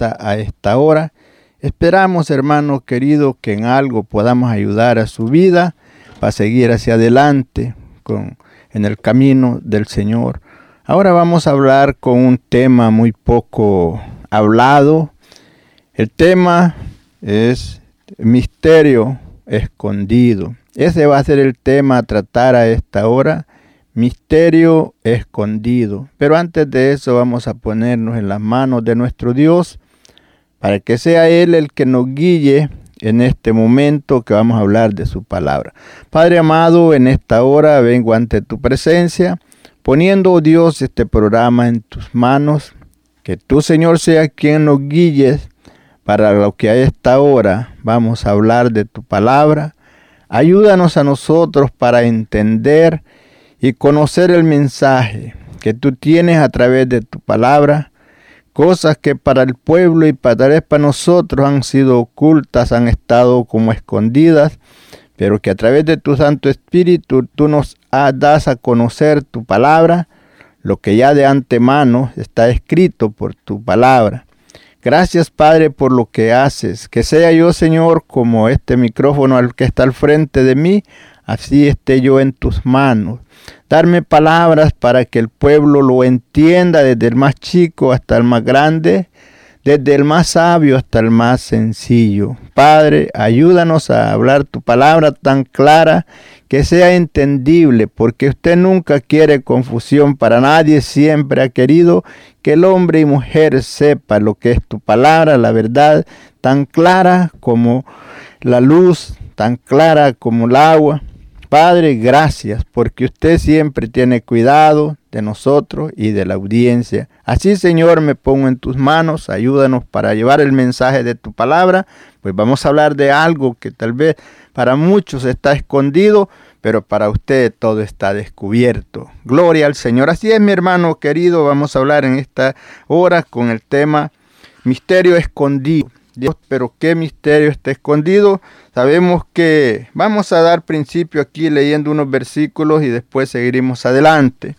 a esta hora. Esperamos, hermano querido, que en algo podamos ayudar a su vida para seguir hacia adelante con, en el camino del Señor. Ahora vamos a hablar con un tema muy poco hablado. El tema es misterio escondido. Ese va a ser el tema a tratar a esta hora misterio escondido. Pero antes de eso vamos a ponernos en las manos de nuestro Dios para que sea Él el que nos guíe en este momento que vamos a hablar de su palabra. Padre amado, en esta hora vengo ante tu presencia, poniendo, oh Dios, este programa en tus manos, que tú, Señor, sea quien nos guíes para lo que a esta hora vamos a hablar de tu palabra. Ayúdanos a nosotros para entender y conocer el mensaje que tú tienes a través de tu palabra, cosas que para el pueblo y para, para nosotros han sido ocultas, han estado como escondidas, pero que a través de tu Santo Espíritu tú nos das a conocer tu palabra, lo que ya de antemano está escrito por tu palabra. Gracias Padre por lo que haces, que sea yo Señor como este micrófono al que está al frente de mí, así esté yo en tus manos darme palabras para que el pueblo lo entienda desde el más chico hasta el más grande, desde el más sabio hasta el más sencillo. Padre, ayúdanos a hablar tu palabra tan clara que sea entendible, porque usted nunca quiere confusión para nadie, siempre ha querido que el hombre y mujer sepa lo que es tu palabra, la verdad, tan clara como la luz, tan clara como el agua. Padre, gracias porque usted siempre tiene cuidado de nosotros y de la audiencia. Así, Señor, me pongo en tus manos, ayúdanos para llevar el mensaje de tu palabra, pues vamos a hablar de algo que tal vez para muchos está escondido, pero para usted todo está descubierto. Gloria al Señor. Así es, mi hermano querido, vamos a hablar en esta hora con el tema misterio escondido. Dios, pero qué misterio está escondido. Sabemos que vamos a dar principio aquí leyendo unos versículos y después seguiremos adelante.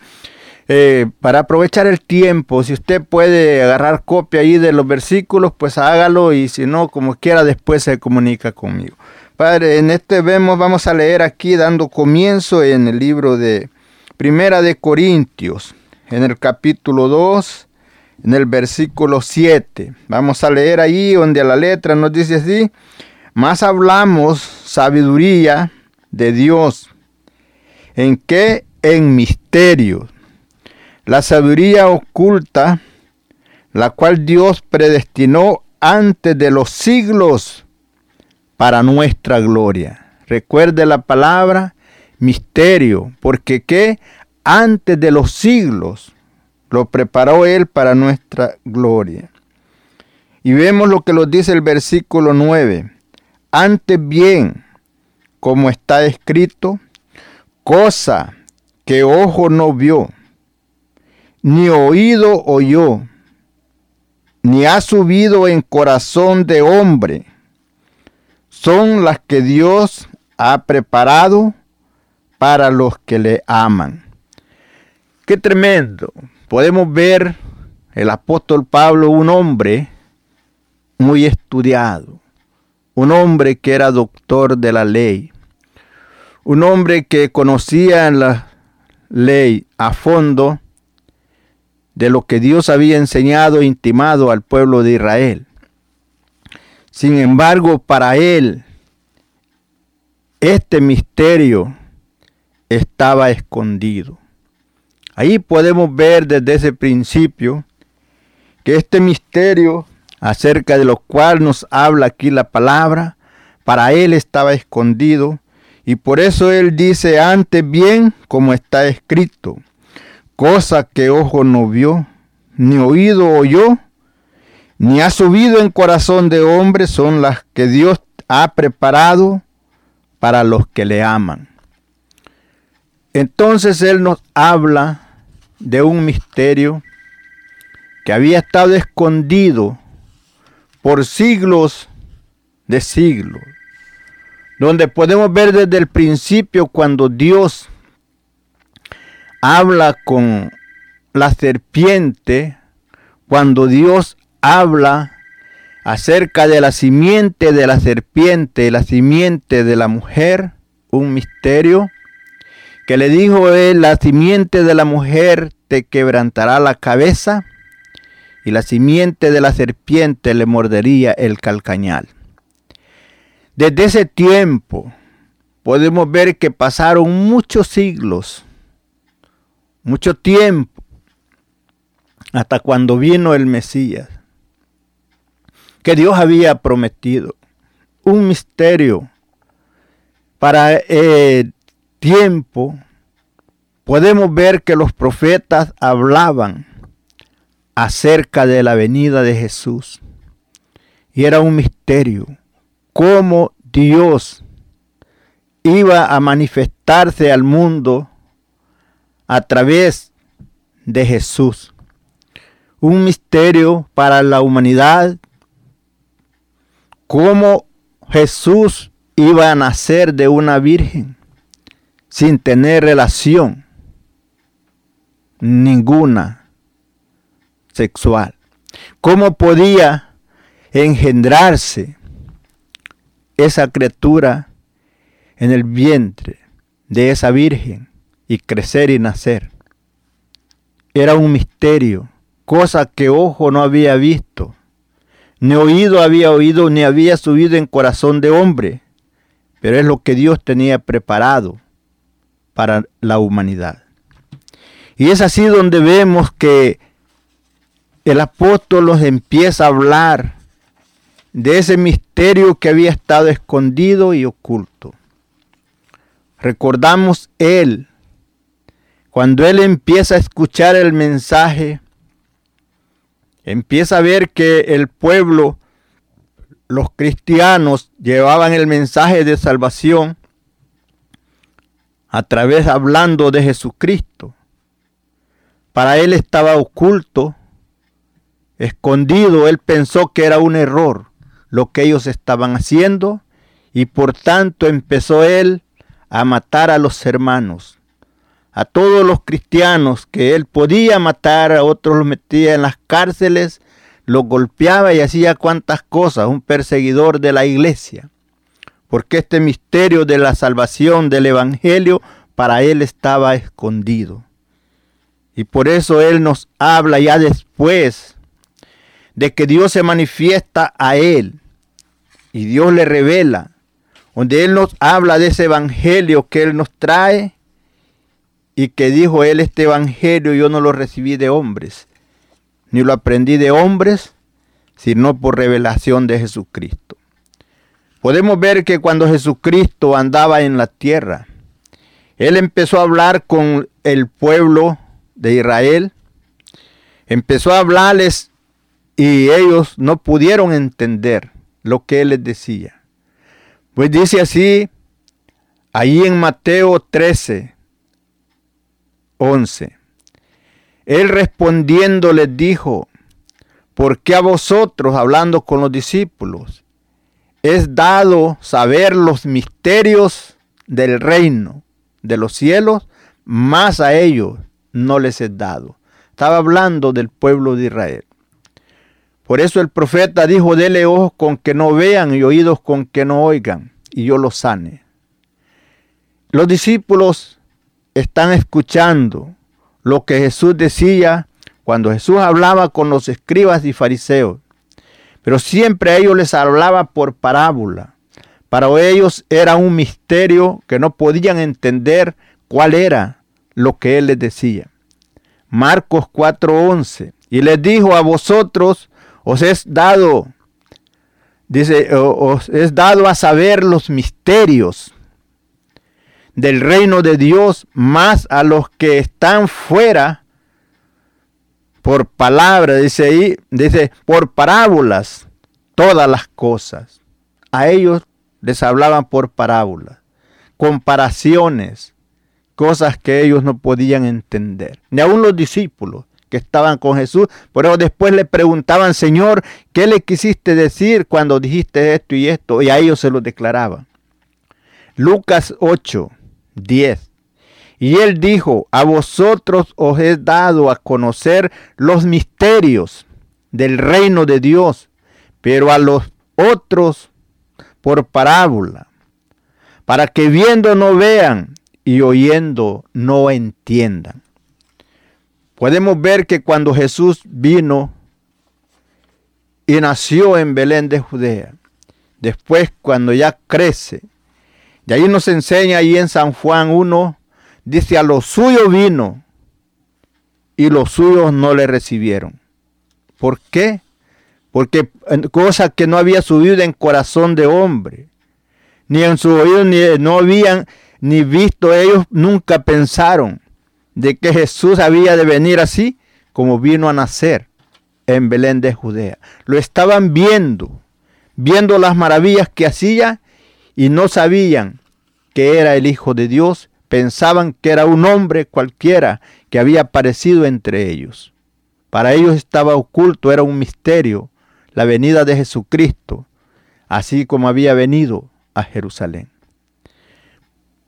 Eh, para aprovechar el tiempo, si usted puede agarrar copia ahí de los versículos, pues hágalo y si no, como quiera, después se comunica conmigo. Padre, en este vemos, vamos a leer aquí dando comienzo en el libro de Primera de Corintios, en el capítulo 2, en el versículo 7. Vamos a leer ahí donde la letra nos dice así, más hablamos sabiduría de Dios. ¿En qué? En misterio. La sabiduría oculta, la cual Dios predestinó antes de los siglos para nuestra gloria. Recuerde la palabra misterio, porque que antes de los siglos lo preparó Él para nuestra gloria. Y vemos lo que nos dice el versículo 9. Antes bien, como está escrito, cosa que ojo no vio, ni oído oyó, ni ha subido en corazón de hombre, son las que Dios ha preparado para los que le aman. Qué tremendo. Podemos ver el apóstol Pablo, un hombre muy estudiado, un hombre que era doctor de la ley, un hombre que conocía la ley a fondo de lo que Dios había enseñado e intimado al pueblo de Israel. Sin embargo, para él, este misterio estaba escondido. Ahí podemos ver desde ese principio que este misterio acerca de lo cual nos habla aquí la palabra, para él estaba escondido y por eso él dice antes bien como está escrito, cosa que ojo no vio, ni oído oyó, ni ha subido en corazón de hombre son las que Dios ha preparado para los que le aman. Entonces Él nos habla de un misterio que había estado escondido por siglos de siglos, donde podemos ver desde el principio cuando Dios habla con la serpiente, cuando Dios habla acerca de la simiente de la serpiente, la simiente de la mujer, un misterio que le dijo él, la simiente de la mujer te quebrantará la cabeza y la simiente de la serpiente le mordería el calcañal. Desde ese tiempo podemos ver que pasaron muchos siglos, mucho tiempo, hasta cuando vino el Mesías, que Dios había prometido, un misterio para eh, tiempo podemos ver que los profetas hablaban acerca de la venida de Jesús. Y era un misterio cómo Dios iba a manifestarse al mundo a través de Jesús. Un misterio para la humanidad, cómo Jesús iba a nacer de una virgen sin tener relación ninguna sexual. ¿Cómo podía engendrarse esa criatura en el vientre de esa virgen y crecer y nacer? Era un misterio, cosa que ojo no había visto, ni oído había oído, ni había subido en corazón de hombre, pero es lo que Dios tenía preparado para la humanidad. Y es así donde vemos que el apóstol nos empieza a hablar de ese misterio que había estado escondido y oculto. Recordamos él, cuando él empieza a escuchar el mensaje, empieza a ver que el pueblo, los cristianos, llevaban el mensaje de salvación a través hablando de Jesucristo. Para él estaba oculto, escondido, él pensó que era un error lo que ellos estaban haciendo y por tanto empezó él a matar a los hermanos, a todos los cristianos que él podía matar, a otros los metía en las cárceles, los golpeaba y hacía cuantas cosas, un perseguidor de la iglesia porque este misterio de la salvación del Evangelio para él estaba escondido. Y por eso él nos habla ya después de que Dios se manifiesta a él y Dios le revela, donde él nos habla de ese evangelio que él nos trae y que dijo él, este evangelio yo no lo recibí de hombres, ni lo aprendí de hombres, sino por revelación de Jesucristo. Podemos ver que cuando Jesucristo andaba en la tierra, Él empezó a hablar con el pueblo de Israel, empezó a hablarles y ellos no pudieron entender lo que Él les decía. Pues dice así, ahí en Mateo 13, 11. Él respondiendo les dijo, ¿por qué a vosotros, hablando con los discípulos, es dado saber los misterios del reino de los cielos, más a ellos no les es dado? Estaba hablando del pueblo de Israel. Por eso el profeta dijo, dele ojos con que no vean y oídos con que no oigan, y yo los sane. Los discípulos están escuchando lo que Jesús decía cuando Jesús hablaba con los escribas y fariseos. Pero siempre a ellos les hablaba por parábola. Para ellos era un misterio que no podían entender cuál era lo que Él les decía. Marcos 4:11. Y les dijo a vosotros, os es dado, dice, os es dado a saber los misterios del reino de Dios, más a los que están fuera por palabra, dice ahí, dice, por parábolas, todas las cosas. A ellos les hablaban por parábolas, comparaciones, cosas que ellos no podían entender. Ni aun los discípulos que estaban con Jesús, por eso después le preguntaban, Señor, ¿qué le quisiste decir cuando dijiste esto y esto? Y a ellos se lo declaraban. Lucas 8, 10. Y él dijo, a vosotros os he dado a conocer los misterios del reino de Dios, pero a los otros por parábola, para que viendo no vean y oyendo no entiendan. Podemos ver que cuando Jesús vino y nació en Belén de Judea, después cuando ya crece, y ahí nos enseña ahí en San Juan 1, Dice, a los suyos vino y los suyos no le recibieron. ¿Por qué? Porque cosa que no había subido en corazón de hombre, ni en su oído, ni no habían ni visto ellos, nunca pensaron de que Jesús había de venir así como vino a nacer en Belén de Judea. Lo estaban viendo, viendo las maravillas que hacía y no sabían que era el Hijo de Dios pensaban que era un hombre cualquiera que había aparecido entre ellos. Para ellos estaba oculto, era un misterio, la venida de Jesucristo, así como había venido a Jerusalén.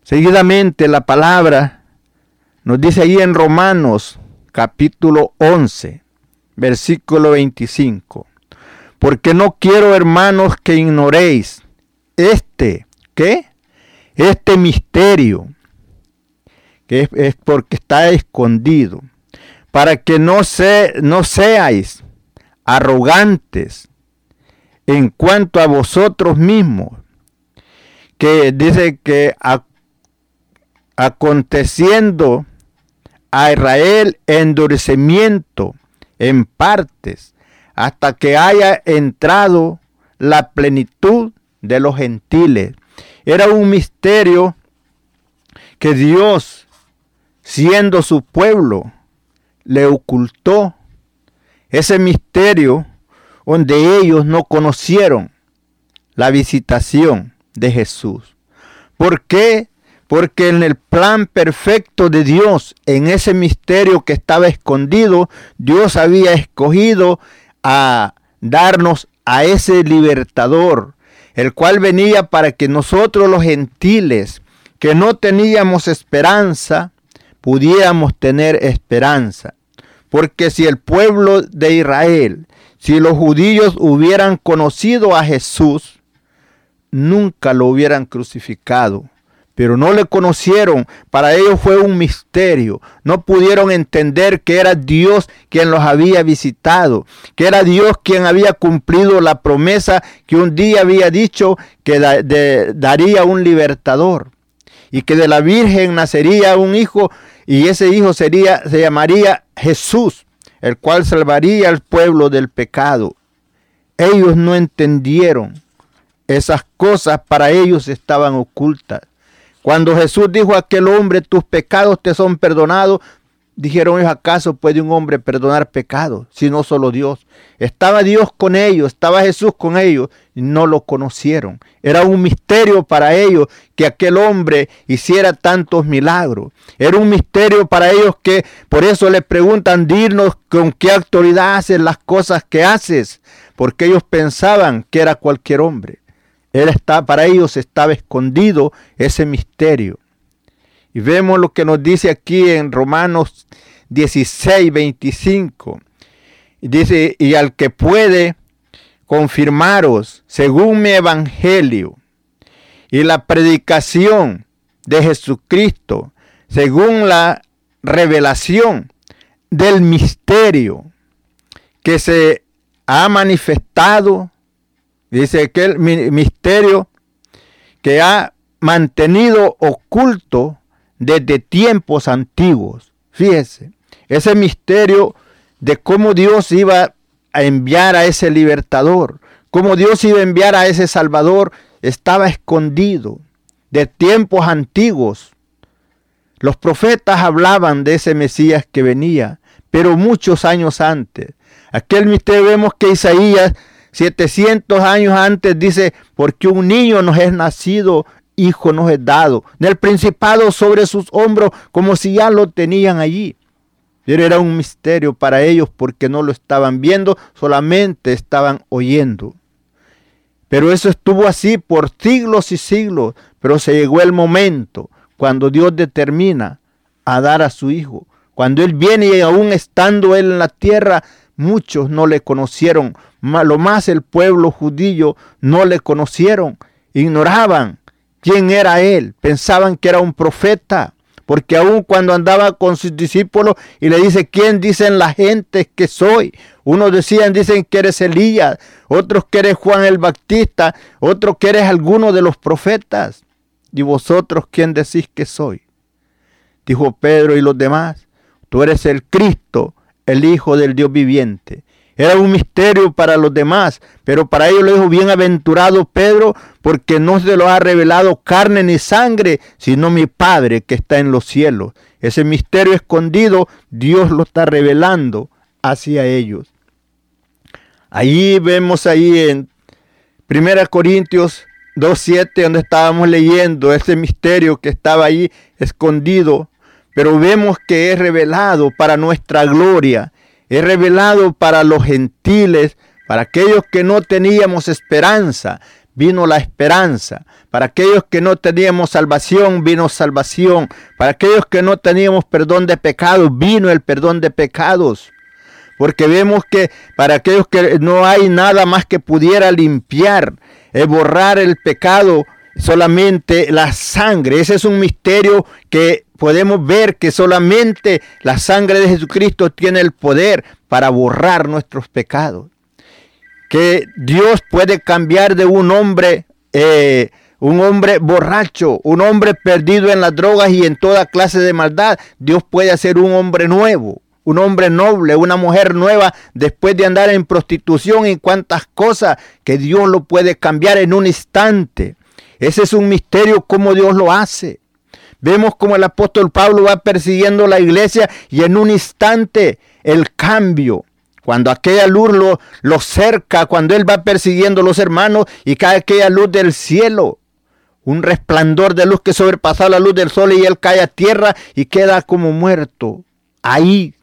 Seguidamente la palabra nos dice ahí en Romanos capítulo 11, versículo 25. Porque no quiero, hermanos, que ignoréis este, ¿qué? Este misterio que es, porque está escondido, para que no, se, no seáis arrogantes en cuanto a vosotros mismos, que dice que aconteciendo a Israel endurecimiento en partes, hasta que haya entrado la plenitud de los gentiles. Era un misterio que Dios siendo su pueblo, le ocultó ese misterio donde ellos no conocieron la visitación de Jesús. ¿Por qué? Porque en el plan perfecto de Dios, en ese misterio que estaba escondido, Dios había escogido a darnos a ese libertador, el cual venía para que nosotros los gentiles, que no teníamos esperanza, pudiéramos tener esperanza. Porque si el pueblo de Israel, si los judíos hubieran conocido a Jesús, nunca lo hubieran crucificado. Pero no le conocieron. Para ellos fue un misterio. No pudieron entender que era Dios quien los había visitado, que era Dios quien había cumplido la promesa que un día había dicho que daría un libertador y que de la Virgen nacería un hijo y ese hijo sería se llamaría Jesús, el cual salvaría al pueblo del pecado. Ellos no entendieron. Esas cosas para ellos estaban ocultas. Cuando Jesús dijo a aquel hombre, tus pecados te son perdonados, dijeron ¿acaso puede un hombre perdonar pecados? Si no solo Dios. Estaba Dios con ellos, estaba Jesús con ellos, y no lo conocieron. Era un misterio para ellos que aquel hombre hiciera tantos milagros. Era un misterio para ellos que por eso le preguntan, dinos con qué autoridad haces las cosas que haces, porque ellos pensaban que era cualquier hombre. Él está, para ellos estaba escondido ese misterio. Y vemos lo que nos dice aquí en Romanos 16, 25. Dice, y al que puede confirmaros según mi evangelio y la predicación de Jesucristo, según la revelación del misterio que se ha manifestado Dice que el misterio que ha mantenido oculto desde tiempos antiguos. Fíjese, ese misterio de cómo Dios iba a enviar a ese libertador, cómo Dios iba a enviar a ese salvador, estaba escondido de tiempos antiguos. Los profetas hablaban de ese Mesías que venía, pero muchos años antes. Aquel misterio vemos que Isaías 700 años antes dice, porque un niño nos es nacido, hijo nos es dado. Del principado sobre sus hombros, como si ya lo tenían allí. Pero era un misterio para ellos porque no lo estaban viendo, solamente estaban oyendo. Pero eso estuvo así por siglos y siglos. Pero se llegó el momento cuando Dios determina a dar a su hijo. Cuando Él viene y aún estando Él en la tierra, muchos no le conocieron lo más el pueblo judío no le conocieron, ignoraban quién era él, pensaban que era un profeta, porque aun cuando andaba con sus discípulos y le dice, ¿quién dicen la gente que soy? Unos decían, dicen que eres Elías, otros que eres Juan el Bautista, otros que eres alguno de los profetas. ¿Y vosotros quién decís que soy? Dijo Pedro y los demás, tú eres el Cristo, el Hijo del Dios viviente. Era un misterio para los demás, pero para ellos lo dijo bienaventurado Pedro, porque no se lo ha revelado carne ni sangre, sino mi Padre que está en los cielos. Ese misterio escondido, Dios lo está revelando hacia ellos. Ahí vemos ahí en 1 Corintios 2.7, donde estábamos leyendo ese misterio que estaba ahí escondido, pero vemos que es revelado para nuestra gloria es revelado para los gentiles, para aquellos que no teníamos esperanza, vino la esperanza. Para aquellos que no teníamos salvación, vino salvación. Para aquellos que no teníamos perdón de pecados, vino el perdón de pecados. Porque vemos que para aquellos que no hay nada más que pudiera limpiar, es borrar el pecado, solamente la sangre. Ese es un misterio que podemos ver que solamente la sangre de Jesucristo tiene el poder para borrar nuestros pecados. Que Dios puede cambiar de un hombre, eh, un hombre borracho, un hombre perdido en las drogas y en toda clase de maldad. Dios puede hacer un hombre nuevo, un hombre noble, una mujer nueva después de andar en prostitución y cuantas cosas que Dios lo puede cambiar en un instante. Ese es un misterio como Dios lo hace. Vemos como el apóstol Pablo va persiguiendo la iglesia y en un instante el cambio. Cuando aquella luz lo, lo cerca, cuando él va persiguiendo a los hermanos y cae aquella luz del cielo, un resplandor de luz que sobrepasa la luz del sol y él cae a tierra y queda como muerto. Ahí,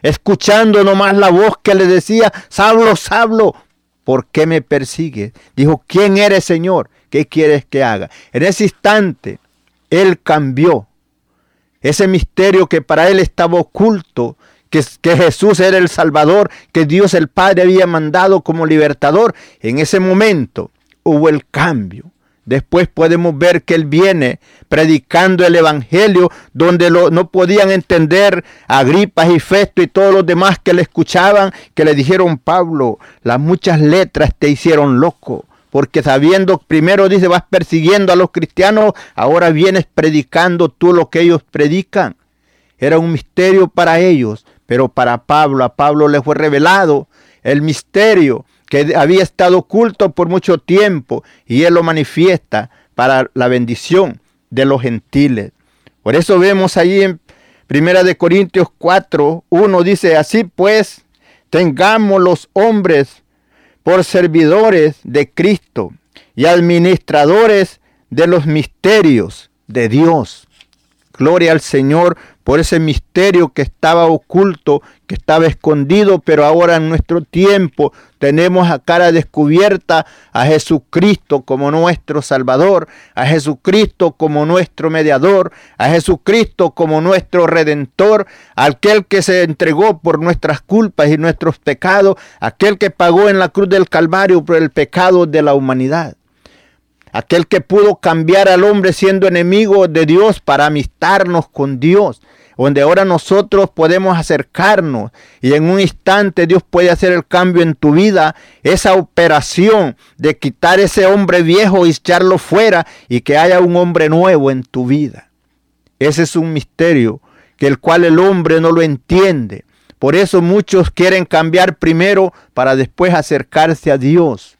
escuchando nomás la voz que le decía, Sablo, Sablo, ¿por qué me persigue? Dijo, ¿quién eres, Señor? ¿Qué quieres que haga? En ese instante, él cambió. Ese misterio que para Él estaba oculto, que, Jesús era el Salvador, que Dios el Padre había mandado como libertador, en ese momento hubo el cambio. Después podemos ver que él viene predicando el Evangelio donde lo, no podían entender Agripas y Festo y todos los demás que le escuchaban, que le dijeron, Pablo, las muchas letras te hicieron loco. Porque sabiendo, primero dice, vas persiguiendo a los cristianos, ahora vienes predicando tú lo que ellos predican. Era un misterio para ellos, pero para Pablo, a Pablo le fue revelado el misterio que había estado oculto por mucho tiempo y él lo manifiesta para la bendición de los gentiles. Por eso vemos allí en Primera de Corintios 4, 1 dice, así pues, tengamos los hombres por servidores de Cristo y administradores de los misterios de Dios. Gloria al Señor por ese misterio que estaba oculto, que estaba escondido, pero ahora en nuestro tiempo tenemos a cara descubierta a Jesucristo como nuestro Salvador, a Jesucristo como nuestro mediador, a Jesucristo como nuestro redentor, aquel que se entregó por nuestras culpas y nuestros pecados, aquel que pagó en la cruz del Calvario por el pecado de la humanidad aquel que pudo cambiar al hombre siendo enemigo de Dios para amistarnos con Dios, donde ahora nosotros podemos acercarnos y en un instante Dios puede hacer el cambio en tu vida, esa operación de quitar ese hombre viejo y echarlo fuera y que haya un hombre nuevo en tu vida. Ese es un misterio que el cual el hombre no lo entiende. Por eso muchos quieren cambiar primero para después acercarse a Dios.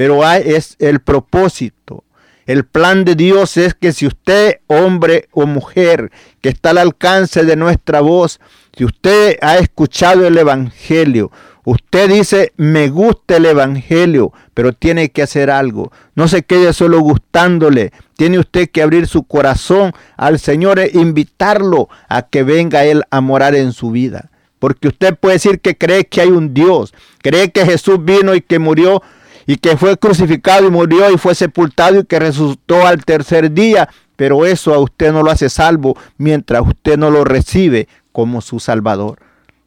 Pero es el propósito el plan de Dios es que si usted, hombre o mujer, que está al alcance de nuestra voz, si usted ha escuchado el Evangelio, usted dice, me gusta el Evangelio, pero tiene que hacer algo. No se quede solo gustándole. Tiene usted que abrir su corazón al Señor e invitarlo a que venga Él a morar en su vida. Porque usted puede decir que cree que hay un Dios, cree que Jesús vino y que murió y que fue crucificado y murió y fue sepultado y que resucitó al tercer día. Pero eso a usted no lo hace salvo mientras usted no lo recibe como su Salvador.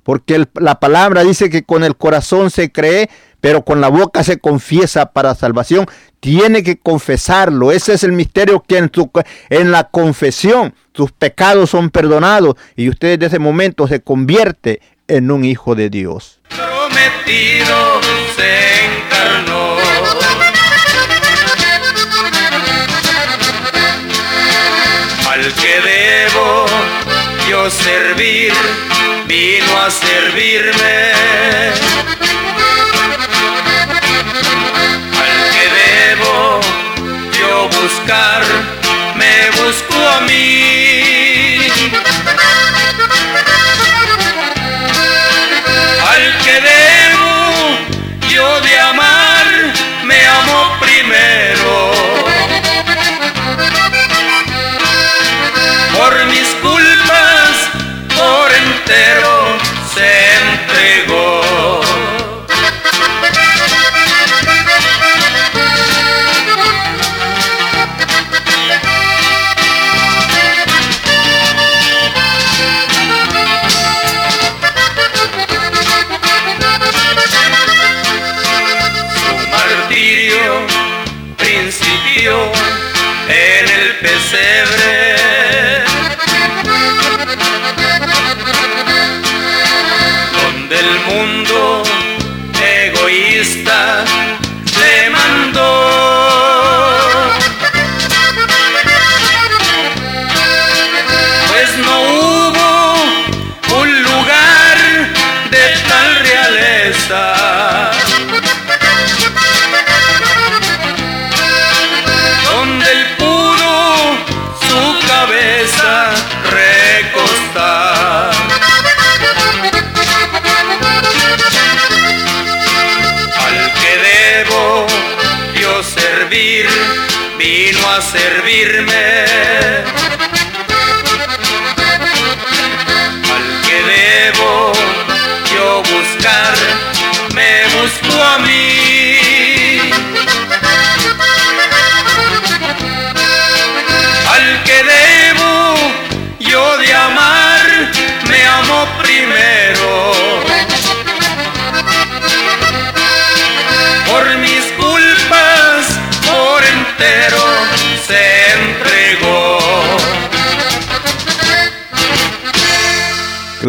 Porque la palabra dice que con el corazón se cree, pero con la boca se confiesa para salvación. Tiene que confesarlo. Ese es el misterio que en, en la confesión sus pecados son perdonados y usted desde ese momento se convierte en un hijo de Dios. Prometido yo servir, vino a servirme. Al que debo yo buscar, me busco a mí.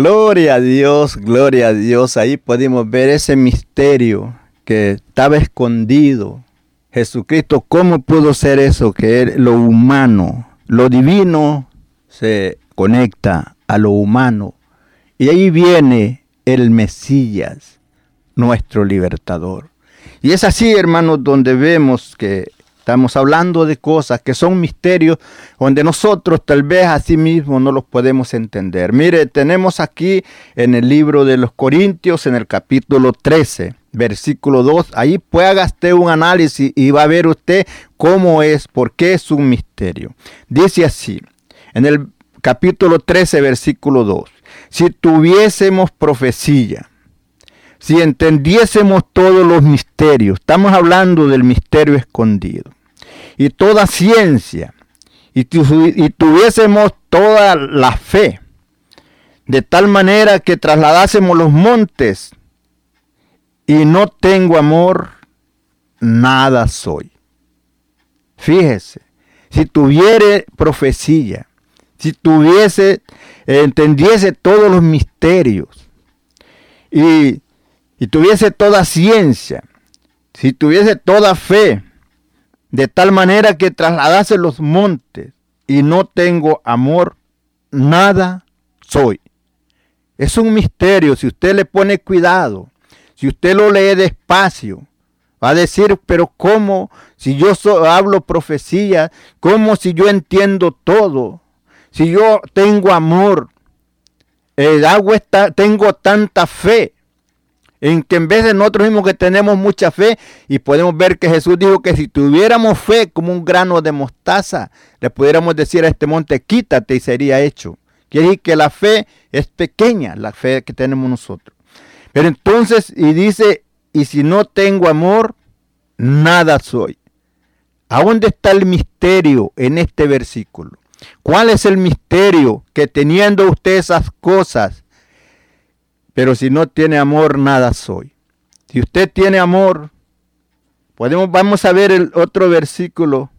Gloria a Dios, gloria a Dios. Ahí podemos ver ese misterio que estaba escondido. Jesucristo, ¿cómo pudo ser eso? Que lo humano, lo divino se conecta a lo humano. Y ahí viene el Mesías, nuestro libertador. Y es así, hermanos, donde vemos que estamos hablando de cosas que son misterios donde nosotros tal vez a sí mismos no los podemos entender. Mire, tenemos aquí en el libro de los Corintios, en el capítulo 13, versículo 2, ahí puede usted un análisis y va a ver usted cómo es, por qué es un misterio. Dice así, en el capítulo 13, versículo 2, si tuviésemos profecía, si entendiésemos todos los misterios, estamos hablando del misterio escondido, y toda ciencia, y, y tuviésemos toda la fe, de tal manera que trasladásemos los montes, y no tengo amor, nada soy. Fíjese, si tuviere profecía, si tuviese, entendiese todos los misterios, y si tuviese toda ciencia, si tuviese toda fe, de tal manera que trasladase los montes y no tengo amor, nada soy. Es un misterio, si usted le pone cuidado, si usted lo lee despacio, va a decir, pero ¿cómo si yo hablo profecía? ¿Cómo si yo entiendo todo? Si yo tengo amor, el agua está, tengo tanta fe en que en vez de nosotros mismos que tenemos mucha fe y podemos ver que Jesús dijo que si tuviéramos fe como un grano de mostaza, le pudiéramos decir a este monte, quítate y sería hecho. Quiere decir que la fe es pequeña, la fe que tenemos nosotros. Pero entonces, y dice, y si no tengo amor, nada soy. ¿A dónde está el misterio en este versículo? ¿Cuál es el misterio que teniendo usted esas cosas, pero si no tiene amor, nada soy. Si usted tiene amor, podemos, vamos a ver el otro versículo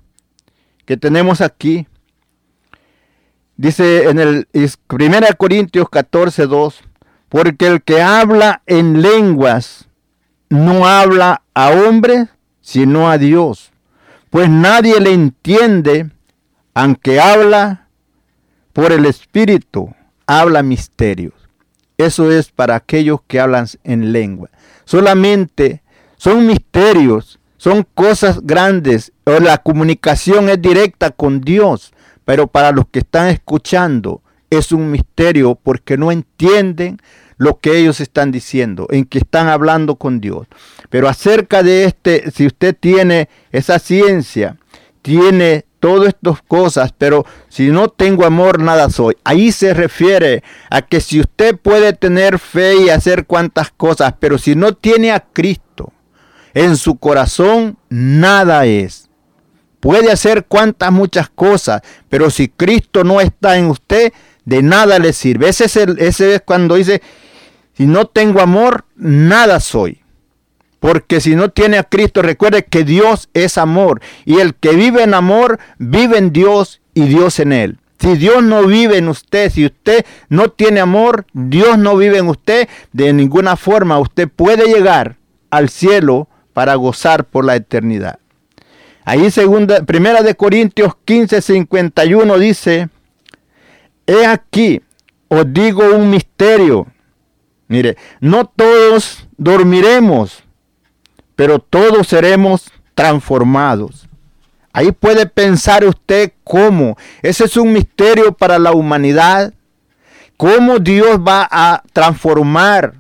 que tenemos aquí. Dice en el 1 Corintios 14, 2, porque el que habla en lenguas no habla a hombre, sino a Dios, pues nadie le entiende, aunque habla por el Espíritu, habla misterios. Eso es para aquellos que hablan en lengua. Solamente son misterios, son cosas grandes. La comunicación es directa con Dios, pero para los que están escuchando es un misterio porque no entienden lo que ellos están diciendo, en que están hablando con Dios. Pero acerca de este, si usted tiene esa ciencia, tiene todas estas cosas, pero si no tengo amor, nada soy. Ahí se refiere a que si usted puede tener fe y hacer cuantas cosas, pero si no tiene a Cristo en su corazón, nada es. Puede hacer cuantas muchas cosas, pero si Cristo no está en usted, de nada le sirve. Ese es, el, ese es cuando dice, si no tengo amor, nada soy. Porque si no tiene a Cristo, recuerde que Dios es amor. Y el que vive en amor, vive en Dios y Dios en él. Si Dios no vive en usted, si usted no tiene amor, Dios no vive en usted, de ninguna forma usted puede llegar al cielo para gozar por la eternidad. Ahí segunda, primera de Corintios 15, 51 dice, he aquí, os digo un misterio. Mire, no todos dormiremos, pero todos seremos transformados. Ahí puede pensar usted cómo. Ese es un misterio para la humanidad. Cómo Dios va a transformar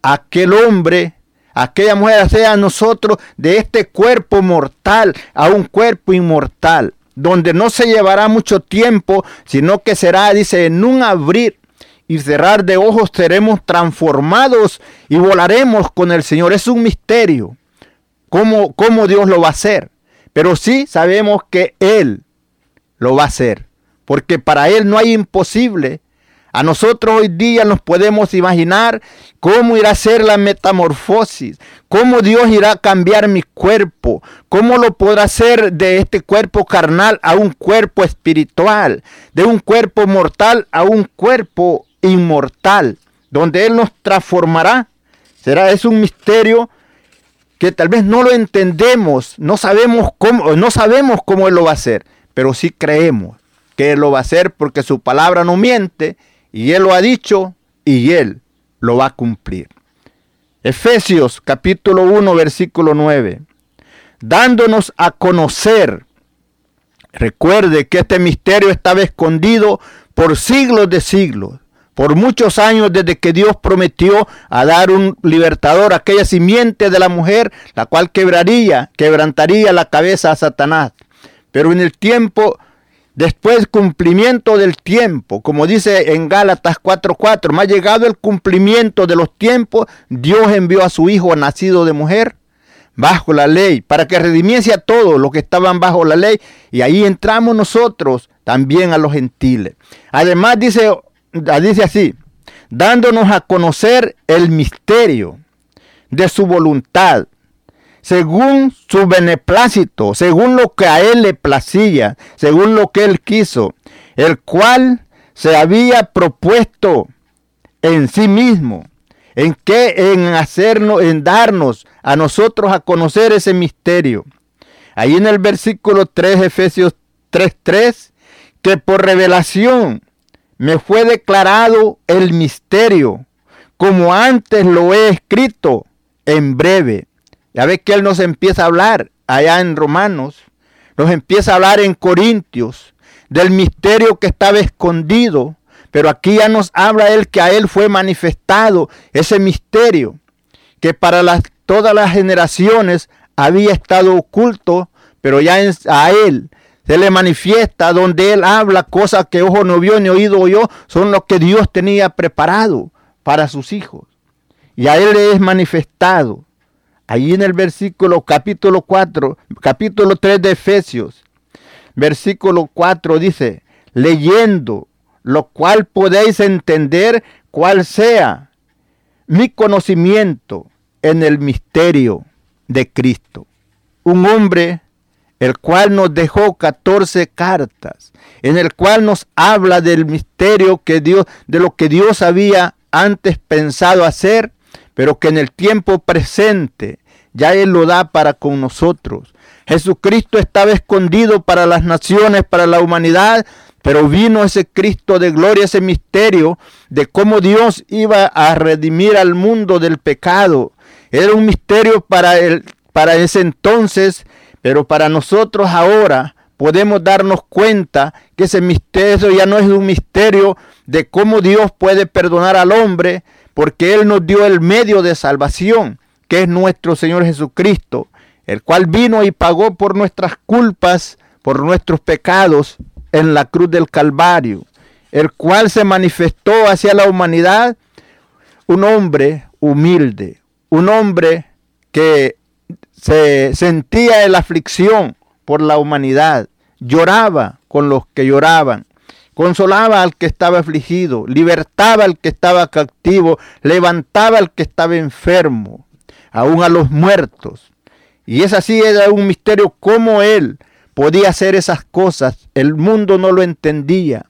a aquel hombre, a aquella mujer, sea nosotros, de este cuerpo mortal a un cuerpo inmortal. Donde no se llevará mucho tiempo, sino que será, dice, en un abrir y cerrar de ojos seremos transformados y volaremos con el Señor. Es un misterio cómo, cómo Dios lo va a hacer. Pero sí sabemos que Él lo va a hacer. Porque para Él no hay imposible. A nosotros hoy día nos podemos imaginar cómo irá a ser la metamorfosis, cómo Dios irá a cambiar mi cuerpo, cómo lo podrá hacer de este cuerpo carnal a un cuerpo espiritual, de un cuerpo mortal a un cuerpo inmortal, donde Él nos transformará. Será, es un misterio que tal vez no lo entendemos, no sabemos cómo, no sabemos cómo Él lo va a hacer, pero sí creemos que Él lo va a hacer porque su palabra no miente y Él lo ha dicho y Él lo va a cumplir. Efesios capítulo 1 versículo 9. Dándonos a conocer. Recuerde que este misterio estaba escondido por siglos de siglos, por muchos años desde que Dios prometió a dar un libertador, aquella simiente de la mujer, la cual quebraría, quebrantaría la cabeza a Satanás. Pero en el tiempo Después cumplimiento del tiempo, como dice en Gálatas 4:4, más llegado el cumplimiento de los tiempos, Dios envió a su Hijo nacido de mujer bajo la ley, para que redimiese a todos los que estaban bajo la ley, y ahí entramos nosotros también a los gentiles. Además dice, dice así, dándonos a conocer el misterio de su voluntad, según su beneplácito, según lo que a él le placía, según lo que él quiso, el cual se había propuesto en sí mismo, en que en hacernos, en darnos a nosotros a conocer ese misterio. Ahí en el versículo 3, Efesios 3:3, que por revelación me fue declarado el misterio, como antes lo he escrito en breve. Ya ves que Él nos empieza a hablar allá en Romanos, nos empieza a hablar en Corintios del misterio que estaba escondido, pero aquí ya nos habla Él que a Él fue manifestado ese misterio que para todas las generaciones había estado oculto, pero ya a Él se le manifiesta donde Él habla cosas que ojo no vio ni oído oyó, son lo que Dios tenía preparado para sus hijos. Y a Él le es manifestado. Ahí en el versículo capítulo 4, capítulo 3 de Efesios, versículo 4 dice, leyendo, lo cual podéis entender cuál sea mi conocimiento en el misterio de Cristo. Un hombre el cual nos dejó 14 cartas, en el cual nos habla del misterio que Dios, de lo que Dios había antes pensado hacer pero que en el tiempo presente ya Él lo da para con nosotros. Jesucristo estaba escondido para las naciones, para la humanidad, pero vino ese Cristo de gloria, ese misterio de cómo Dios iba a redimir al mundo del pecado. Era un misterio para, el, para ese entonces, pero para nosotros ahora podemos darnos cuenta que ese misterio ya no es un misterio de cómo Dios puede perdonar al hombre, porque Él nos dio el medio de salvación, que es nuestro Señor Jesucristo, el cual vino y pagó por nuestras culpas, por nuestros pecados en la cruz del Calvario, el cual se manifestó hacia la humanidad. Un hombre humilde, un hombre que se sentía en la aflicción por la humanidad, lloraba con los que lloraban, consolaba al que estaba afligido, libertaba al que estaba cautivo, levantaba al que estaba enfermo, aún a los muertos. Y es así, era un misterio cómo él podía hacer esas cosas. El mundo no lo entendía.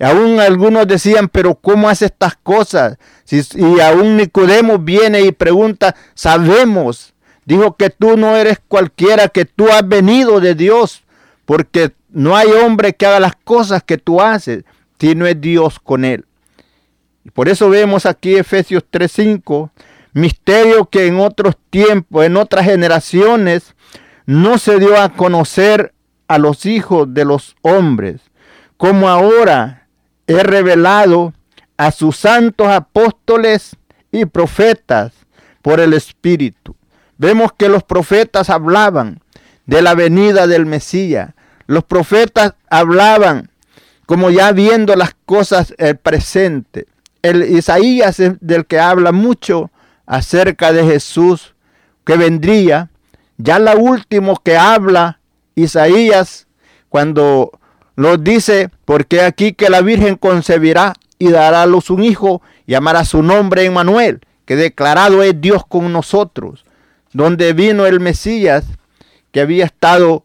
Aún algunos decían, pero ¿cómo hace estas cosas? y aún Nicodemo viene y pregunta, sabemos, dijo que tú no eres cualquiera, que tú has venido de Dios, porque no hay hombre que haga las cosas que tú haces si no es Dios con él. Y por eso vemos aquí Efesios 3:5, misterio que en otros tiempos, en otras generaciones, no se dio a conocer a los hijos de los hombres, como ahora he revelado a sus santos apóstoles y profetas por el Espíritu. Vemos que los profetas hablaban de la venida del Mesías, los profetas hablaban como ya viendo las cosas el presente. El Isaías es del que habla mucho acerca de Jesús que vendría. Ya la último que habla Isaías cuando lo dice, porque aquí que la Virgen concebirá y dará a luz un hijo, llamará su nombre Emmanuel, que declarado es Dios con nosotros, donde vino el Mesías que había estado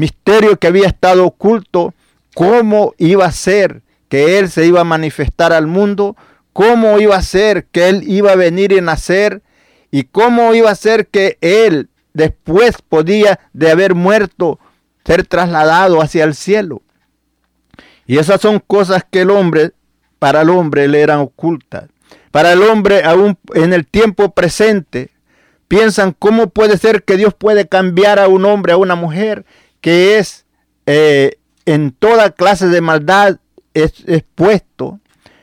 misterio que había estado oculto, cómo iba a ser, que Él se iba a manifestar al mundo, cómo iba a ser que Él iba a venir y nacer y cómo iba a ser que Él después podía de haber muerto ser trasladado hacia el cielo. Y esas son cosas que el hombre, para el hombre, le eran ocultas. Para el hombre, aún en el tiempo presente, piensan cómo puede ser que Dios puede cambiar a un hombre, a una mujer, que es eh, en toda clase de maldad expuesto.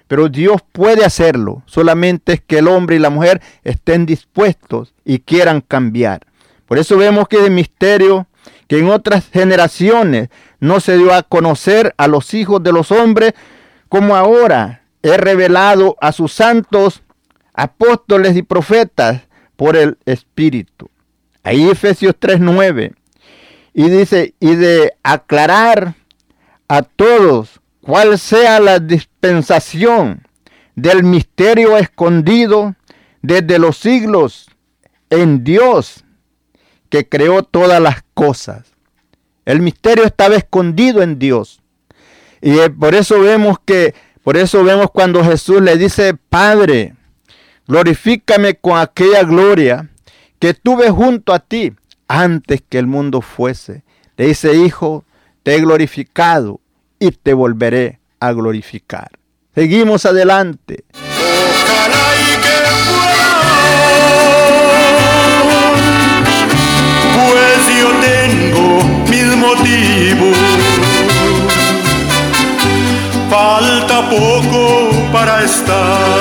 Pero Dios puede hacerlo. Solamente es que el hombre y la mujer estén dispuestos y quieran cambiar. Por eso vemos que el misterio que en otras generaciones no se dio a conocer a los hijos de los hombres, como ahora he revelado a sus santos apóstoles y profetas por el Espíritu. Ahí Efesios 3:9. Y dice, y de aclarar a todos cuál sea la dispensación del misterio escondido desde los siglos en Dios que creó todas las cosas. El misterio estaba escondido en Dios. Y por eso vemos que, por eso vemos cuando Jesús le dice, Padre, glorifícame con aquella gloria que tuve junto a ti antes que el mundo fuese. Le dice, Hijo, te he glorificado y te volveré a glorificar. Seguimos adelante. pues yo tengo mis motivos. Falta poco para estar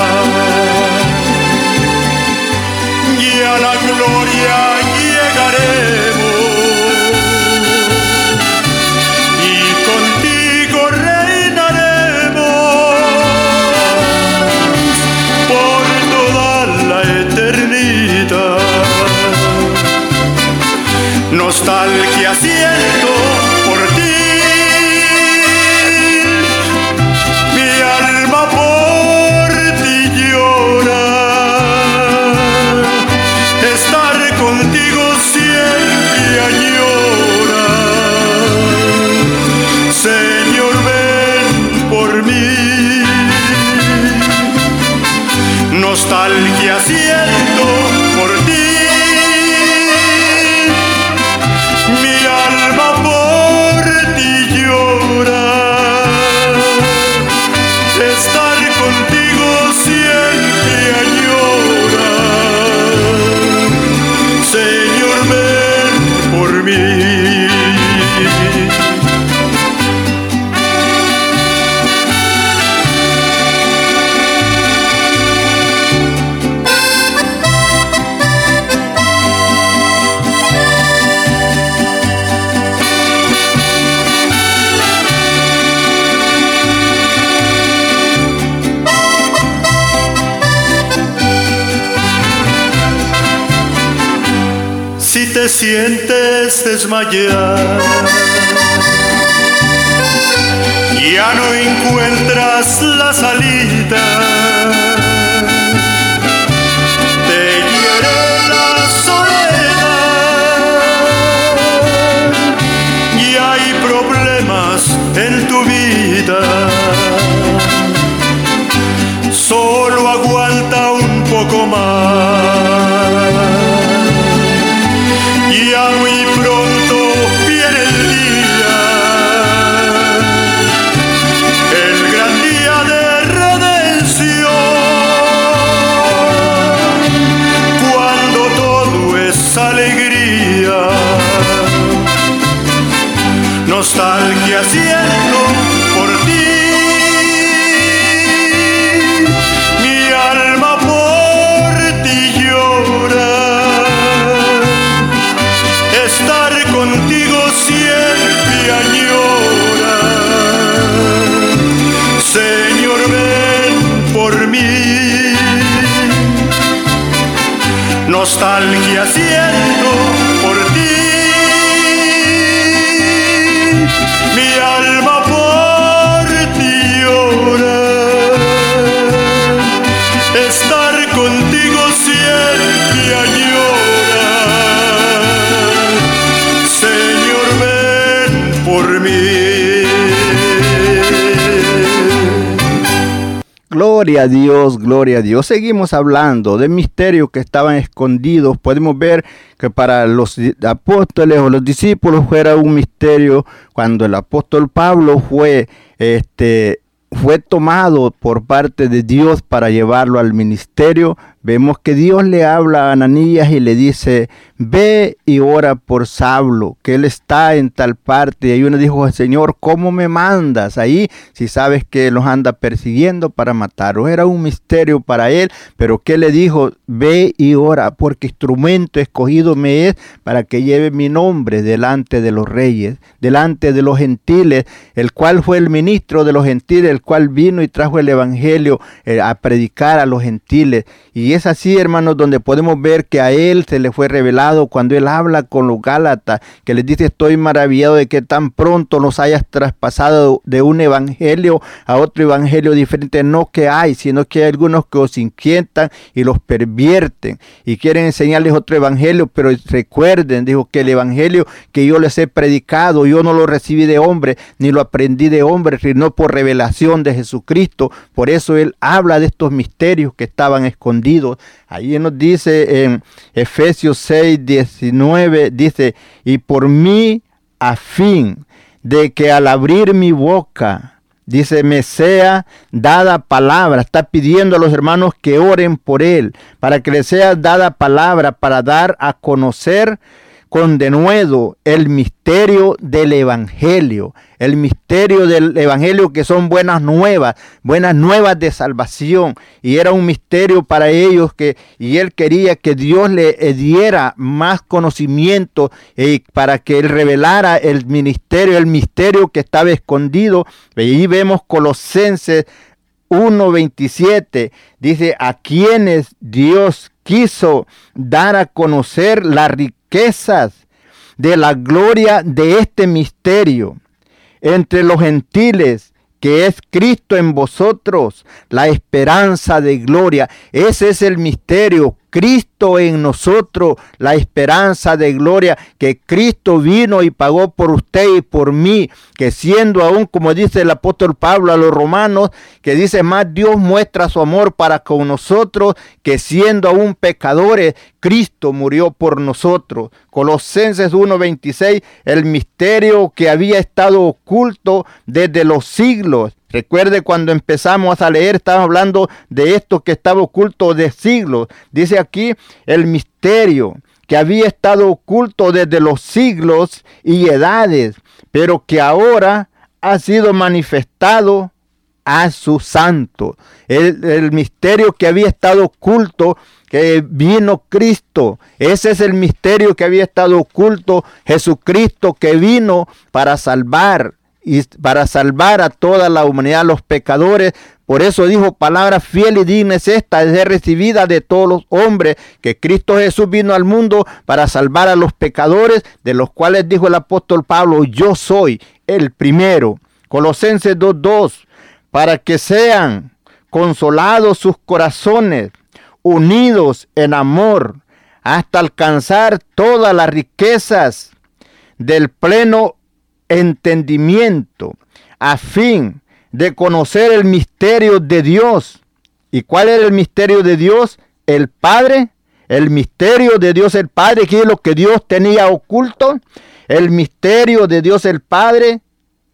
te sientes desmayar, ya no encuentras la salida. Gloria a Dios, gloria a Dios. Seguimos hablando de misterios que estaban escondidos. Podemos ver que para los apóstoles o los discípulos fuera un misterio cuando el apóstol Pablo fue este fue tomado por parte de Dios para llevarlo al ministerio, vemos que Dios le habla a Ananías y le dice, ve y ora por Saulo, que él está en tal parte. Y uno dijo, Señor, ¿cómo me mandas ahí si sabes que los anda persiguiendo para matarlos? Era un misterio para él, pero ¿qué le dijo? Ve y ora, porque instrumento escogido me es para que lleve mi nombre delante de los reyes, delante de los gentiles, el cual fue el ministro de los gentiles, el cual vino y trajo el evangelio eh, a predicar a los gentiles. Y es así, hermanos, donde podemos ver que a él se le fue revelado cuando él habla con los Gálatas, que les dice, estoy maravillado de que tan pronto los hayas traspasado de un evangelio a otro evangelio diferente. No que hay, sino que hay algunos que os inquietan y los pervierten y quieren enseñarles otro evangelio, pero recuerden, dijo, que el evangelio que yo les he predicado, yo no lo recibí de hombre, ni lo aprendí de hombre, sino por revelación de Jesucristo. Por eso él habla de estos misterios que estaban escondidos. Ahí nos dice en Efesios 6, 19, dice, y por mí a fin de que al abrir mi boca, Dice, me sea dada palabra. Está pidiendo a los hermanos que oren por él, para que le sea dada palabra, para dar a conocer con denuedo el misterio del Evangelio, el misterio del Evangelio que son buenas nuevas, buenas nuevas de salvación. Y era un misterio para ellos que, y él quería que Dios le diera más conocimiento y para que él revelara el ministerio, el misterio que estaba escondido. Y ahí vemos Colosenses 1.27, dice, a quienes Dios quiso dar a conocer la riqueza de la gloria de este misterio entre los gentiles que es Cristo en vosotros, la esperanza de gloria. Ese es el misterio. Cristo en nosotros, la esperanza de gloria, que Cristo vino y pagó por usted y por mí, que siendo aún, como dice el apóstol Pablo a los romanos, que dice más, Dios muestra su amor para con nosotros, que siendo aún pecadores, Cristo murió por nosotros. Colosenses 1:26, el misterio que había estado oculto desde los siglos Recuerde cuando empezamos a leer, estamos hablando de esto que estaba oculto de siglos. Dice aquí el misterio que había estado oculto desde los siglos y edades, pero que ahora ha sido manifestado a su santo. El, el, misterio que había estado oculto, que vino Cristo. Ese es el misterio que había estado oculto, Jesucristo que vino para salvar y para salvar a toda la humanidad, los pecadores. Por eso dijo, palabra fiel y digna es esta, es recibida de todos los hombres, que Cristo Jesús vino al mundo para salvar a los pecadores, de los cuales dijo el apóstol Pablo, yo soy el primero. Colosenses 2.2, para que sean consolados sus corazones, unidos en amor, hasta alcanzar todas las riquezas del pleno entendimiento a fin de conocer el misterio de Dios. ¿Y cuál era el misterio de Dios? El Padre. El misterio de Dios el Padre, que es lo que Dios tenía oculto. El misterio de Dios el Padre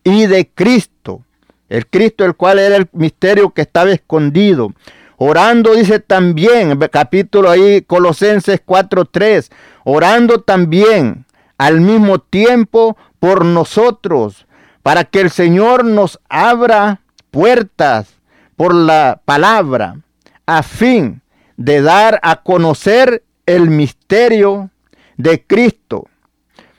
y de Cristo. El Cristo, el cual era el misterio que estaba escondido. Orando, dice también, capítulo ahí, Colosenses 4.3, orando también al mismo tiempo por nosotros, para que el Señor nos abra puertas por la palabra, a fin de dar a conocer el misterio de Cristo,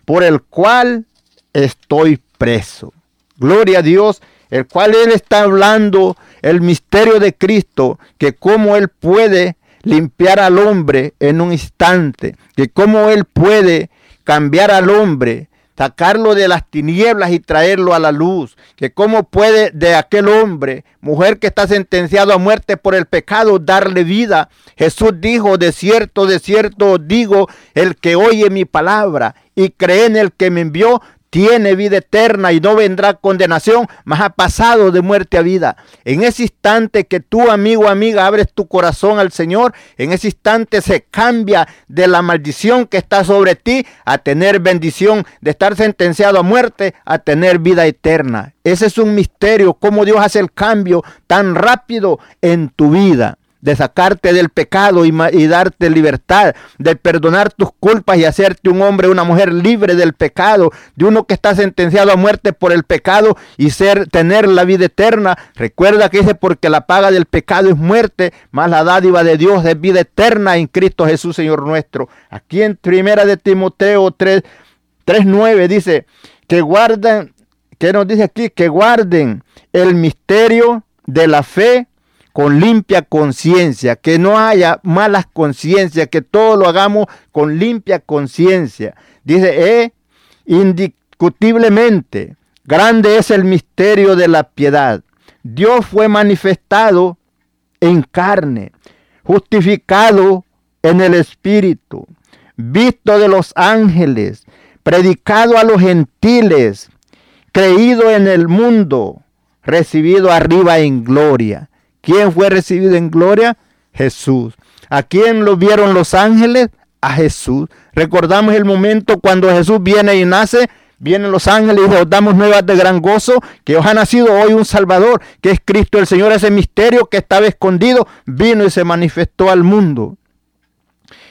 por el cual estoy preso. Gloria a Dios, el cual Él está hablando, el misterio de Cristo, que cómo Él puede limpiar al hombre en un instante, que cómo Él puede cambiar al hombre sacarlo de las tinieblas y traerlo a la luz. Que cómo puede de aquel hombre, mujer que está sentenciado a muerte por el pecado, darle vida. Jesús dijo, de cierto, de cierto digo, el que oye mi palabra y cree en el que me envió, tiene vida eterna y no vendrá condenación, mas ha pasado de muerte a vida. En ese instante que tú, amigo, amiga, abres tu corazón al Señor, en ese instante se cambia de la maldición que está sobre ti a tener bendición, de estar sentenciado a muerte a tener vida eterna. Ese es un misterio, cómo Dios hace el cambio tan rápido en tu vida de sacarte del pecado y, darte libertad, de perdonar tus culpas y hacerte un hombre, una mujer libre del pecado, de uno que está sentenciado a muerte por el pecado y ser, tener la vida eterna. Recuerda que dice, porque la paga del pecado es muerte, más la dádiva de Dios es vida eterna en Cristo Jesús, Señor nuestro. Aquí en Primera de Timoteo 3, 3.9 dice, que guarden, que nos dice aquí? Que guarden el misterio de la fe con limpia conciencia, que no haya malas conciencias, que todo lo hagamos con limpia conciencia. Dice, eh, indiscutiblemente, grande es el misterio de la piedad. Dios fue manifestado en carne, justificado en el Espíritu, visto de los ángeles, predicado a los gentiles, creído en el mundo, recibido arriba en gloria. ¿Quién fue recibido en gloria? Jesús. ¿A quién lo vieron los ángeles? A Jesús. Recordamos el momento cuando Jesús viene y nace. Vienen los ángeles y os damos nuevas de gran gozo, que os ha nacido hoy un Salvador, que es Cristo el Señor, ese misterio que estaba escondido, vino y se manifestó al mundo.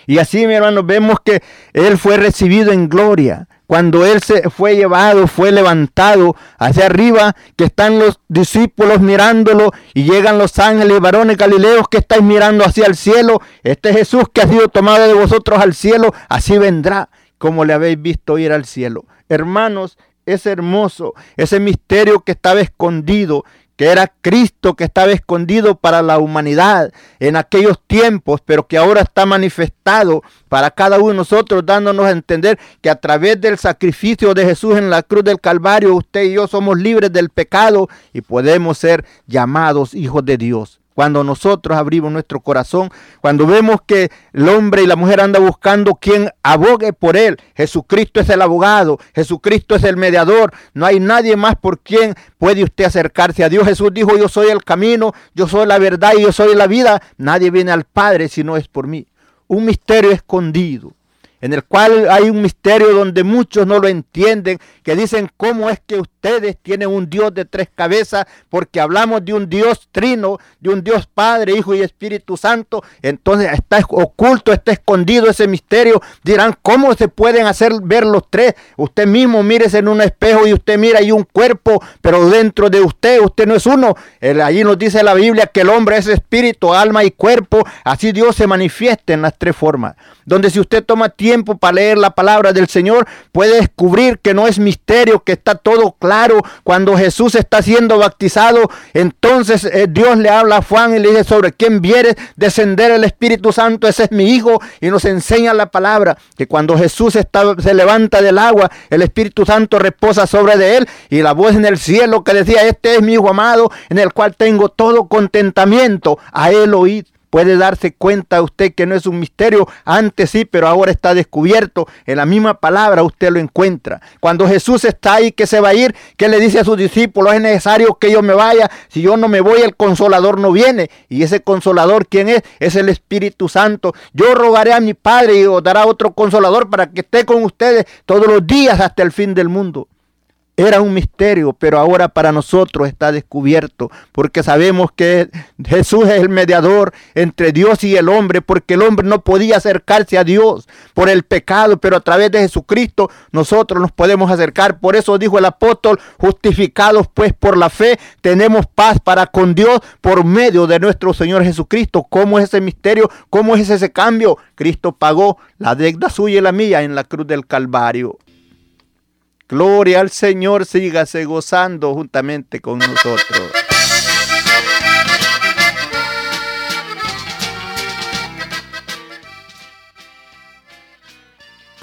Y así, mi hermano, vemos que Él fue recibido en gloria cuando él se fue llevado, fue levantado hacia arriba, que están los discípulos mirándolo y llegan los ángeles, varones galileos que estáis mirando hacia el cielo. Este Jesús que ha sido tomado de vosotros al cielo, así vendrá como le habéis visto ir al cielo. Hermanos, es hermoso ese misterio que estaba escondido, que era Cristo que estaba escondido para la humanidad en aquellos tiempos, pero que ahora está manifestado para cada uno de nosotros, dándonos a entender que a través del sacrificio de Jesús en la cruz del Calvario, usted y yo somos libres del pecado y podemos ser llamados hijos de Dios. Cuando nosotros abrimos nuestro corazón, cuando vemos que el hombre y la mujer andan buscando quien abogue por él, Jesucristo es el abogado, Jesucristo es el mediador, no hay nadie más por quien puede usted acercarse a Dios. Jesús dijo, yo soy el camino, yo soy la verdad y yo soy la vida. Nadie viene al Padre si no es por mí. Un misterio escondido en el cual hay un misterio donde muchos no lo entienden, que dicen cómo es que ustedes tienen un Dios de tres cabezas, porque hablamos de un Dios trino, de un Dios Padre, Hijo y Espíritu Santo, entonces está oculto, está escondido ese misterio. Dirán, ¿cómo se pueden hacer ver los tres? Usted mismo mírese en un espejo y usted mira hay un cuerpo, pero dentro de usted, usted no es uno. allí nos dice la Biblia que el hombre es espíritu, alma y cuerpo, así Dios se manifiesta en las tres formas. Donde si usted toma tiempo, para leer la palabra del Señor, puede descubrir que no es misterio, que está todo claro. Cuando Jesús está siendo bautizado, entonces eh, Dios le habla a Juan y le dice sobre quién viene descender el Espíritu Santo, ese es mi Hijo, y nos enseña la palabra, que cuando Jesús está, se levanta del agua, el Espíritu Santo reposa sobre de él, y la voz en el cielo que decía, este es mi Hijo amado, en el cual tengo todo contentamiento, a él oíd. Puede darse cuenta usted que no es un misterio, antes sí, pero ahora está descubierto. En la misma palabra usted lo encuentra. Cuando Jesús está ahí que se va a ir, que le dice a sus discípulos, es necesario que yo me vaya. Si yo no me voy, el consolador no viene. Y ese consolador, ¿quién es? Es el Espíritu Santo. Yo rogaré a mi Padre y os dará otro consolador para que esté con ustedes todos los días hasta el fin del mundo. Era un misterio, pero ahora para nosotros está descubierto, porque sabemos que Jesús es el mediador entre Dios y el hombre, porque el hombre no podía acercarse a Dios por el pecado, pero a través de Jesucristo nosotros nos podemos acercar. Por eso dijo el apóstol, justificados pues por la fe, tenemos paz para con Dios por medio de nuestro Señor Jesucristo. ¿Cómo es ese misterio? ¿Cómo es ese cambio? Cristo pagó la deuda suya y la mía en la cruz del Calvario. Gloria al Señor, sígase gozando juntamente con nosotros.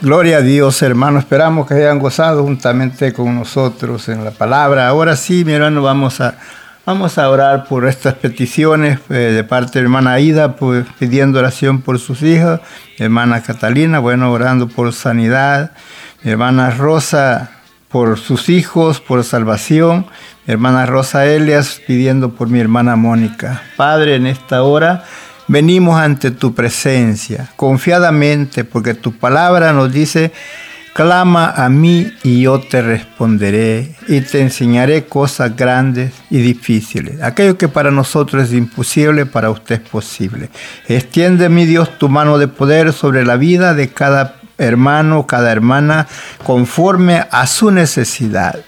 Gloria a Dios, hermano. Esperamos que hayan gozado juntamente con nosotros en la palabra. Ahora sí, mi hermano, vamos a, vamos a orar por estas peticiones eh, de parte de hermana Aida, pues, pidiendo oración por sus hijas. Hermana Catalina, bueno, orando por sanidad. hermana Rosa por sus hijos, por salvación. Hermana Rosa Elias pidiendo por mi hermana Mónica. Padre, en esta hora venimos ante tu presencia confiadamente porque tu palabra nos dice Clama a mí y yo te responderé y te enseñaré cosas grandes y difíciles. Aquello que para nosotros es imposible, para usted es posible. Extiende, mi Dios, tu mano de poder sobre la vida de cada hermano, cada hermana, conforme a su necesidad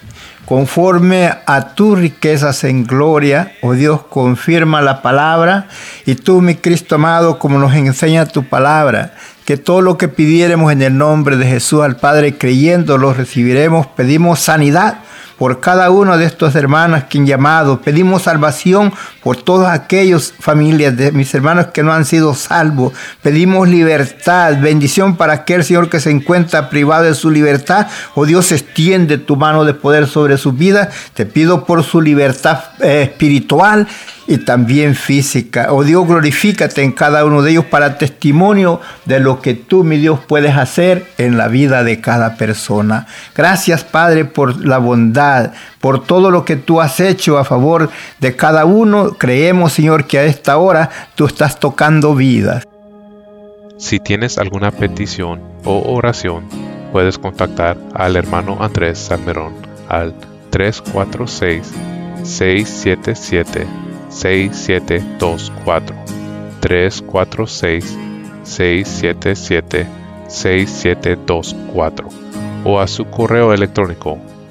conforme a tus riquezas en gloria, oh Dios, confirma la palabra. Y tú, mi Cristo amado, como nos enseña tu palabra, que todo lo que pidiéramos en el nombre de Jesús al Padre, creyendo, lo recibiremos, pedimos sanidad por cada uno de estos hermanos que han llamado. Pedimos salvación por todos aquellos familias de mis hermanos que no han sido salvos. Pedimos libertad, bendición para aquel Señor que se encuentra privado de su libertad. Oh Dios, extiende tu mano de poder sobre su vida. Te pido por su libertad eh, espiritual y también física. Oh Dios, glorifícate en cada uno de ellos para testimonio de lo que tú, mi Dios, puedes hacer en la vida de cada persona. Gracias, Padre, por la bondad, por todo lo que tú has hecho a favor de cada uno. Creemos, Señor, que a esta hora tú estás tocando vidas. Si tienes alguna petición o oración, puedes contactar al hermano Andrés Salmerón al 346 677 6724 346 677 6724 o a su correo electrónico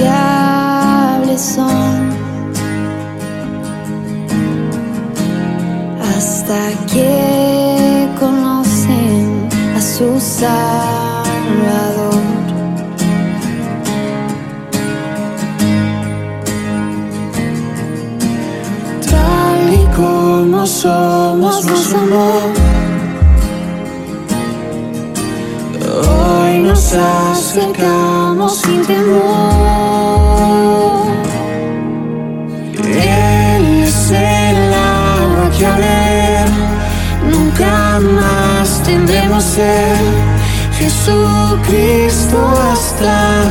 insaciables son hasta que conocen a su Salvador. como somos nos amó. Nos acercamos sin temor. Él es el agua que a ver nunca más tendremos ser. Jesucristo hasta,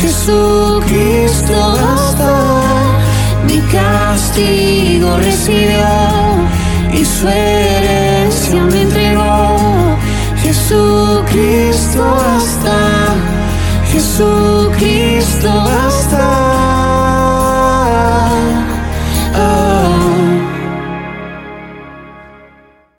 Jesucristo hasta mi castigo recibió y su herencia me entregó. Jesús Jesucristo basta, Jesucristo basta.